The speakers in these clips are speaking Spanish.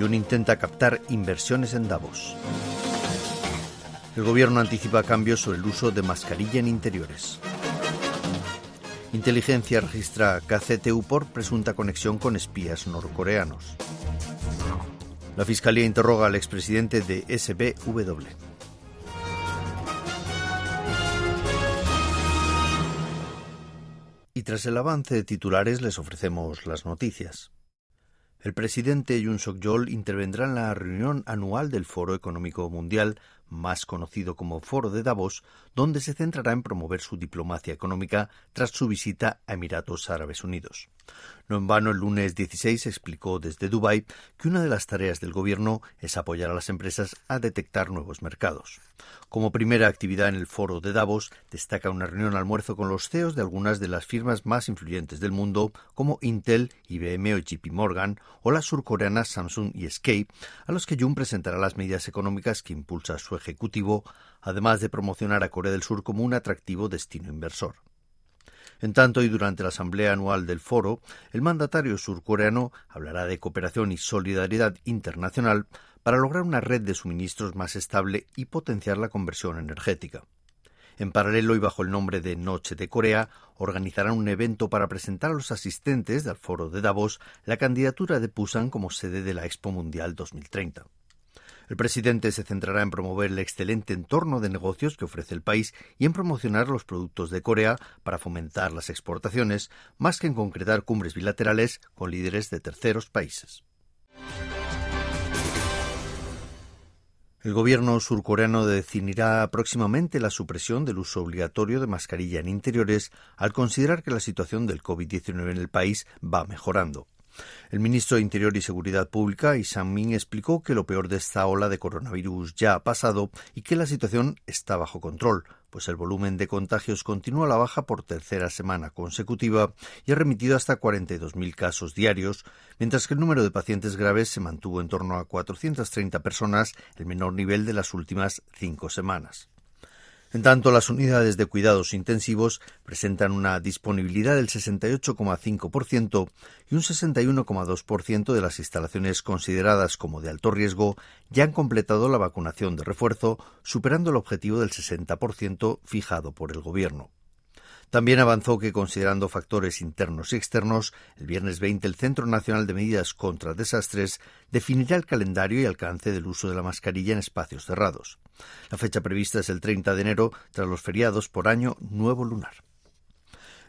Jun intenta captar inversiones en Davos. El gobierno anticipa cambios sobre el uso de mascarilla en interiores. Inteligencia registra KCTU por presunta conexión con espías norcoreanos. La Fiscalía interroga al expresidente de SBW. Y tras el avance de titulares les ofrecemos las noticias. El presidente Yoon Suk-yeol intervendrá en la reunión anual del Foro Económico Mundial, más conocido como Foro de Davos, donde se centrará en promover su diplomacia económica tras su visita a Emiratos Árabes Unidos. No en vano, el lunes 16 explicó desde Dubái que una de las tareas del gobierno es apoyar a las empresas a detectar nuevos mercados. Como primera actividad en el foro de Davos, destaca una reunión almuerzo con los CEOs de algunas de las firmas más influyentes del mundo, como Intel, IBM o JP Morgan, o las surcoreanas Samsung y SK, a los que Jun presentará las medidas económicas que impulsa su ejecutivo, además de promocionar a Corea del Sur como un atractivo destino inversor. En tanto, y durante la asamblea anual del foro, el mandatario surcoreano hablará de cooperación y solidaridad internacional para lograr una red de suministros más estable y potenciar la conversión energética. En paralelo y bajo el nombre de Noche de Corea, organizarán un evento para presentar a los asistentes del foro de Davos la candidatura de Pusan como sede de la Expo Mundial 2030. El presidente se centrará en promover el excelente entorno de negocios que ofrece el país y en promocionar los productos de Corea para fomentar las exportaciones, más que en concretar cumbres bilaterales con líderes de terceros países. El gobierno surcoreano definirá próximamente la supresión del uso obligatorio de mascarilla en interiores al considerar que la situación del COVID-19 en el país va mejorando. El ministro de Interior y Seguridad Pública, Isam Min, explicó que lo peor de esta ola de coronavirus ya ha pasado y que la situación está bajo control, pues el volumen de contagios continúa a la baja por tercera semana consecutiva y ha remitido hasta 42.000 casos diarios, mientras que el número de pacientes graves se mantuvo en torno a 430 personas, el menor nivel de las últimas cinco semanas. En tanto, las unidades de cuidados intensivos presentan una disponibilidad del 68,5% y un 61,2% de las instalaciones consideradas como de alto riesgo ya han completado la vacunación de refuerzo, superando el objetivo del 60% fijado por el Gobierno. También avanzó que, considerando factores internos y externos, el viernes 20 el Centro Nacional de Medidas contra Desastres definirá el calendario y alcance del uso de la mascarilla en espacios cerrados. La fecha prevista es el 30 de enero, tras los feriados por año nuevo lunar.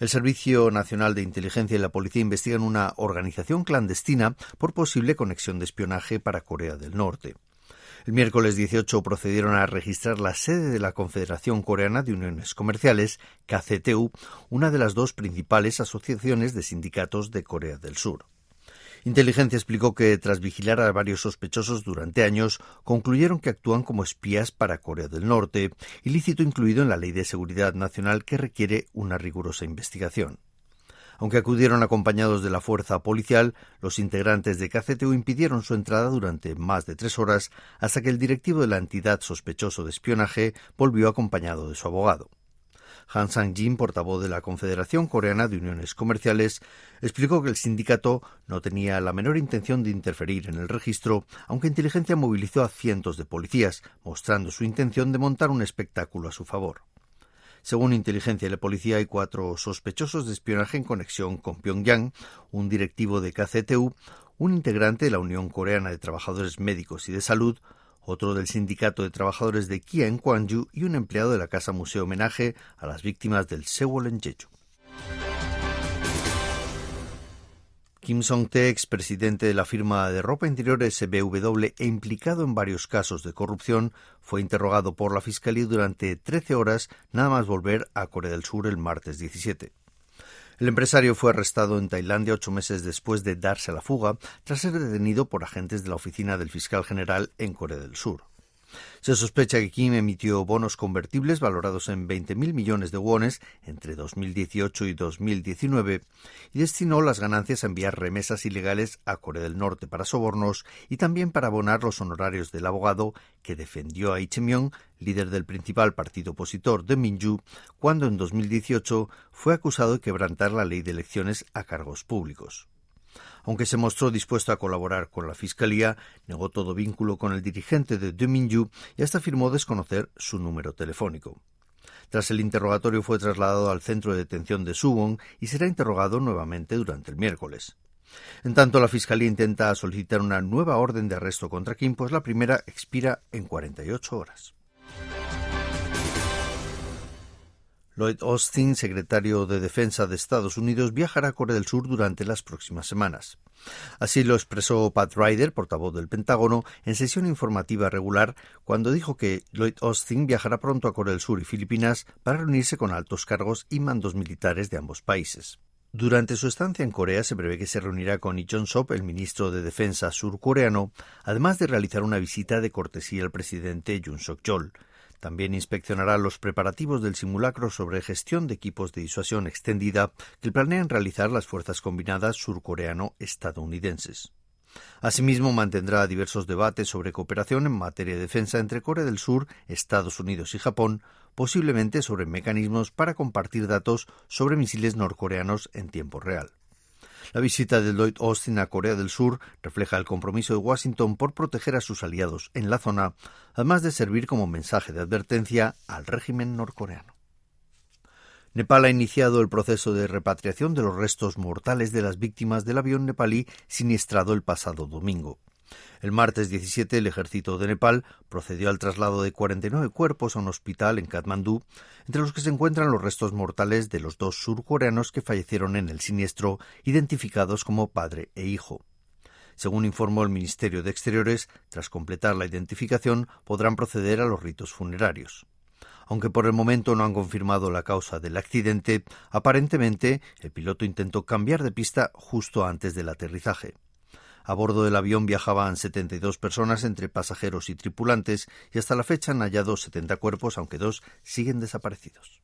El Servicio Nacional de Inteligencia y la Policía investigan una organización clandestina por posible conexión de espionaje para Corea del Norte. El miércoles 18 procedieron a registrar la sede de la Confederación Coreana de Uniones Comerciales, KCTU, una de las dos principales asociaciones de sindicatos de Corea del Sur. Inteligencia explicó que tras vigilar a varios sospechosos durante años, concluyeron que actúan como espías para Corea del Norte, ilícito incluido en la Ley de Seguridad Nacional que requiere una rigurosa investigación. Aunque acudieron acompañados de la fuerza policial, los integrantes de KCTU impidieron su entrada durante más de tres horas hasta que el directivo de la entidad sospechoso de espionaje volvió acompañado de su abogado. Han Sang-jin, portavoz de la Confederación Coreana de Uniones Comerciales, explicó que el sindicato no tenía la menor intención de interferir en el registro, aunque inteligencia movilizó a cientos de policías, mostrando su intención de montar un espectáculo a su favor. Según inteligencia y la policía, hay cuatro sospechosos de espionaje en conexión con Pyongyang, un directivo de KCTU, un integrante de la Unión Coreana de Trabajadores Médicos y de Salud, otro del Sindicato de Trabajadores de Kia en Gwangju y un empleado de la Casa Museo Homenaje a las víctimas del Sewol en Jeju. Kim Song-tae, expresidente de la firma de ropa interior SBW e implicado en varios casos de corrupción, fue interrogado por la Fiscalía durante 13 horas nada más volver a Corea del Sur el martes 17. El empresario fue arrestado en Tailandia ocho meses después de darse a la fuga tras ser detenido por agentes de la oficina del fiscal general en Corea del Sur. Se sospecha que Kim emitió bonos convertibles valorados en 20.000 millones de wones entre 2018 y 2019 y destinó las ganancias a enviar remesas ilegales a Corea del Norte para sobornos y también para abonar los honorarios del abogado que defendió a Lee líder del principal partido opositor de Minju, cuando en 2018 fue acusado de quebrantar la ley de elecciones a cargos públicos. Aunque se mostró dispuesto a colaborar con la Fiscalía, negó todo vínculo con el dirigente de Minju y hasta afirmó desconocer su número telefónico. Tras el interrogatorio fue trasladado al centro de detención de Suwon y será interrogado nuevamente durante el miércoles. En tanto, la Fiscalía intenta solicitar una nueva orden de arresto contra Kim, pues la primera expira en 48 horas. Lloyd Austin, secretario de Defensa de Estados Unidos, viajará a Corea del Sur durante las próximas semanas. Así lo expresó Pat Ryder, portavoz del Pentágono, en sesión informativa regular, cuando dijo que Lloyd Austin viajará pronto a Corea del Sur y Filipinas para reunirse con altos cargos y mandos militares de ambos países. Durante su estancia en Corea se prevé que se reunirá con Lee Jong-sop, el ministro de Defensa surcoreano, además de realizar una visita de cortesía al presidente Yoon Suk-yeol. También inspeccionará los preparativos del simulacro sobre gestión de equipos de disuasión extendida que planean realizar las fuerzas combinadas surcoreano-estadounidenses. Asimismo, mantendrá diversos debates sobre cooperación en materia de defensa entre Corea del Sur, Estados Unidos y Japón, posiblemente sobre mecanismos para compartir datos sobre misiles norcoreanos en tiempo real. La visita de Lloyd Austin a Corea del Sur refleja el compromiso de Washington por proteger a sus aliados en la zona, además de servir como mensaje de advertencia al régimen norcoreano. Nepal ha iniciado el proceso de repatriación de los restos mortales de las víctimas del avión nepalí siniestrado el pasado domingo. El martes 17 el ejército de Nepal procedió al traslado de 49 cuerpos a un hospital en Katmandú, entre los que se encuentran los restos mortales de los dos surcoreanos que fallecieron en el siniestro, identificados como padre e hijo. Según informó el Ministerio de Exteriores, tras completar la identificación podrán proceder a los ritos funerarios. Aunque por el momento no han confirmado la causa del accidente, aparentemente el piloto intentó cambiar de pista justo antes del aterrizaje. A bordo del avión viajaban 72 personas entre pasajeros y tripulantes y hasta la fecha han hallado 70 cuerpos, aunque dos siguen desaparecidos.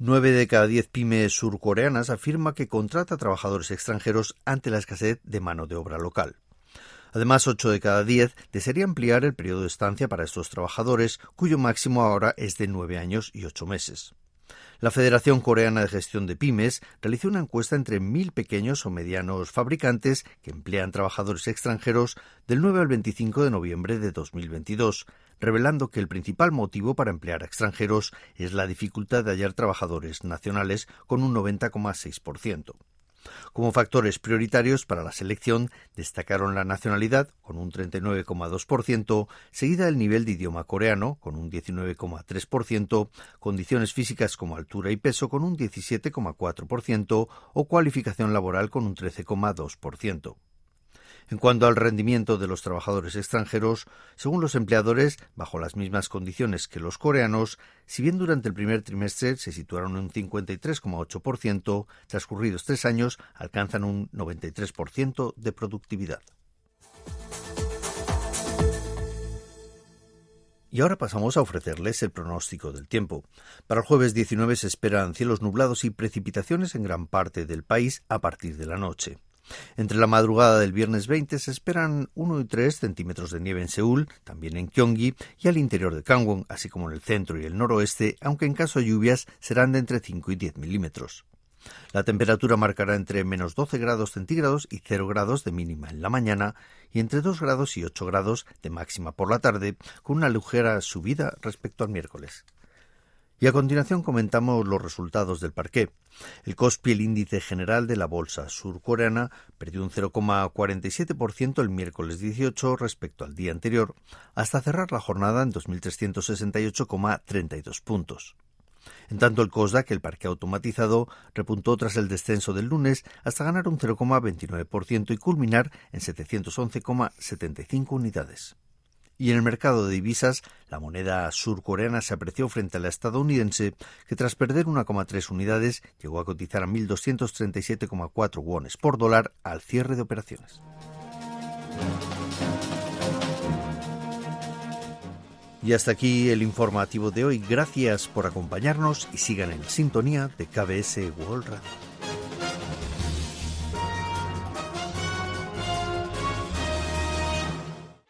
Nueve de cada diez pymes surcoreanas afirma que contrata trabajadores extranjeros ante la escasez de mano de obra local. Además, ocho de cada diez desearía ampliar el periodo de estancia para estos trabajadores, cuyo máximo ahora es de nueve años y ocho meses. La Federación Coreana de Gestión de Pymes realizó una encuesta entre mil pequeños o medianos fabricantes que emplean trabajadores extranjeros del 9 al 25 de noviembre de 2022, revelando que el principal motivo para emplear a extranjeros es la dificultad de hallar trabajadores nacionales con un 90,6%. Como factores prioritarios para la selección destacaron la nacionalidad, con un 39,2%, seguida del nivel de idioma coreano, con un 19,3%, condiciones físicas como altura y peso, con un 17,4%, o cualificación laboral, con un 13,2%. En cuanto al rendimiento de los trabajadores extranjeros, según los empleadores, bajo las mismas condiciones que los coreanos, si bien durante el primer trimestre se situaron en un 53,8%, transcurridos tres años alcanzan un 93% de productividad. Y ahora pasamos a ofrecerles el pronóstico del tiempo. Para el jueves 19 se esperan cielos nublados y precipitaciones en gran parte del país a partir de la noche. Entre la madrugada del viernes 20 se esperan 1 y 3 centímetros de nieve en Seúl, también en Gyeonggi y al interior de Gangwon, así como en el centro y el noroeste, aunque en caso de lluvias serán de entre 5 y 10 milímetros. La temperatura marcará entre menos 12 grados centígrados y 0 grados de mínima en la mañana y entre 2 grados y 8 grados de máxima por la tarde, con una ligera subida respecto al miércoles. Y a continuación comentamos los resultados del parqué. El Kospi, el índice general de la bolsa surcoreana, perdió un 0,47% el miércoles 18 respecto al día anterior, hasta cerrar la jornada en 2.368,32 puntos. En tanto, el Kosdaq, el parque automatizado, repuntó tras el descenso del lunes hasta ganar un 0,29% y culminar en 711,75 unidades. Y en el mercado de divisas, la moneda surcoreana se apreció frente a la estadounidense, que tras perder 1,3 unidades llegó a cotizar a 1.237,4 wones por dólar al cierre de operaciones. Y hasta aquí el informativo de hoy. Gracias por acompañarnos y sigan en sintonía de KBS World Radio.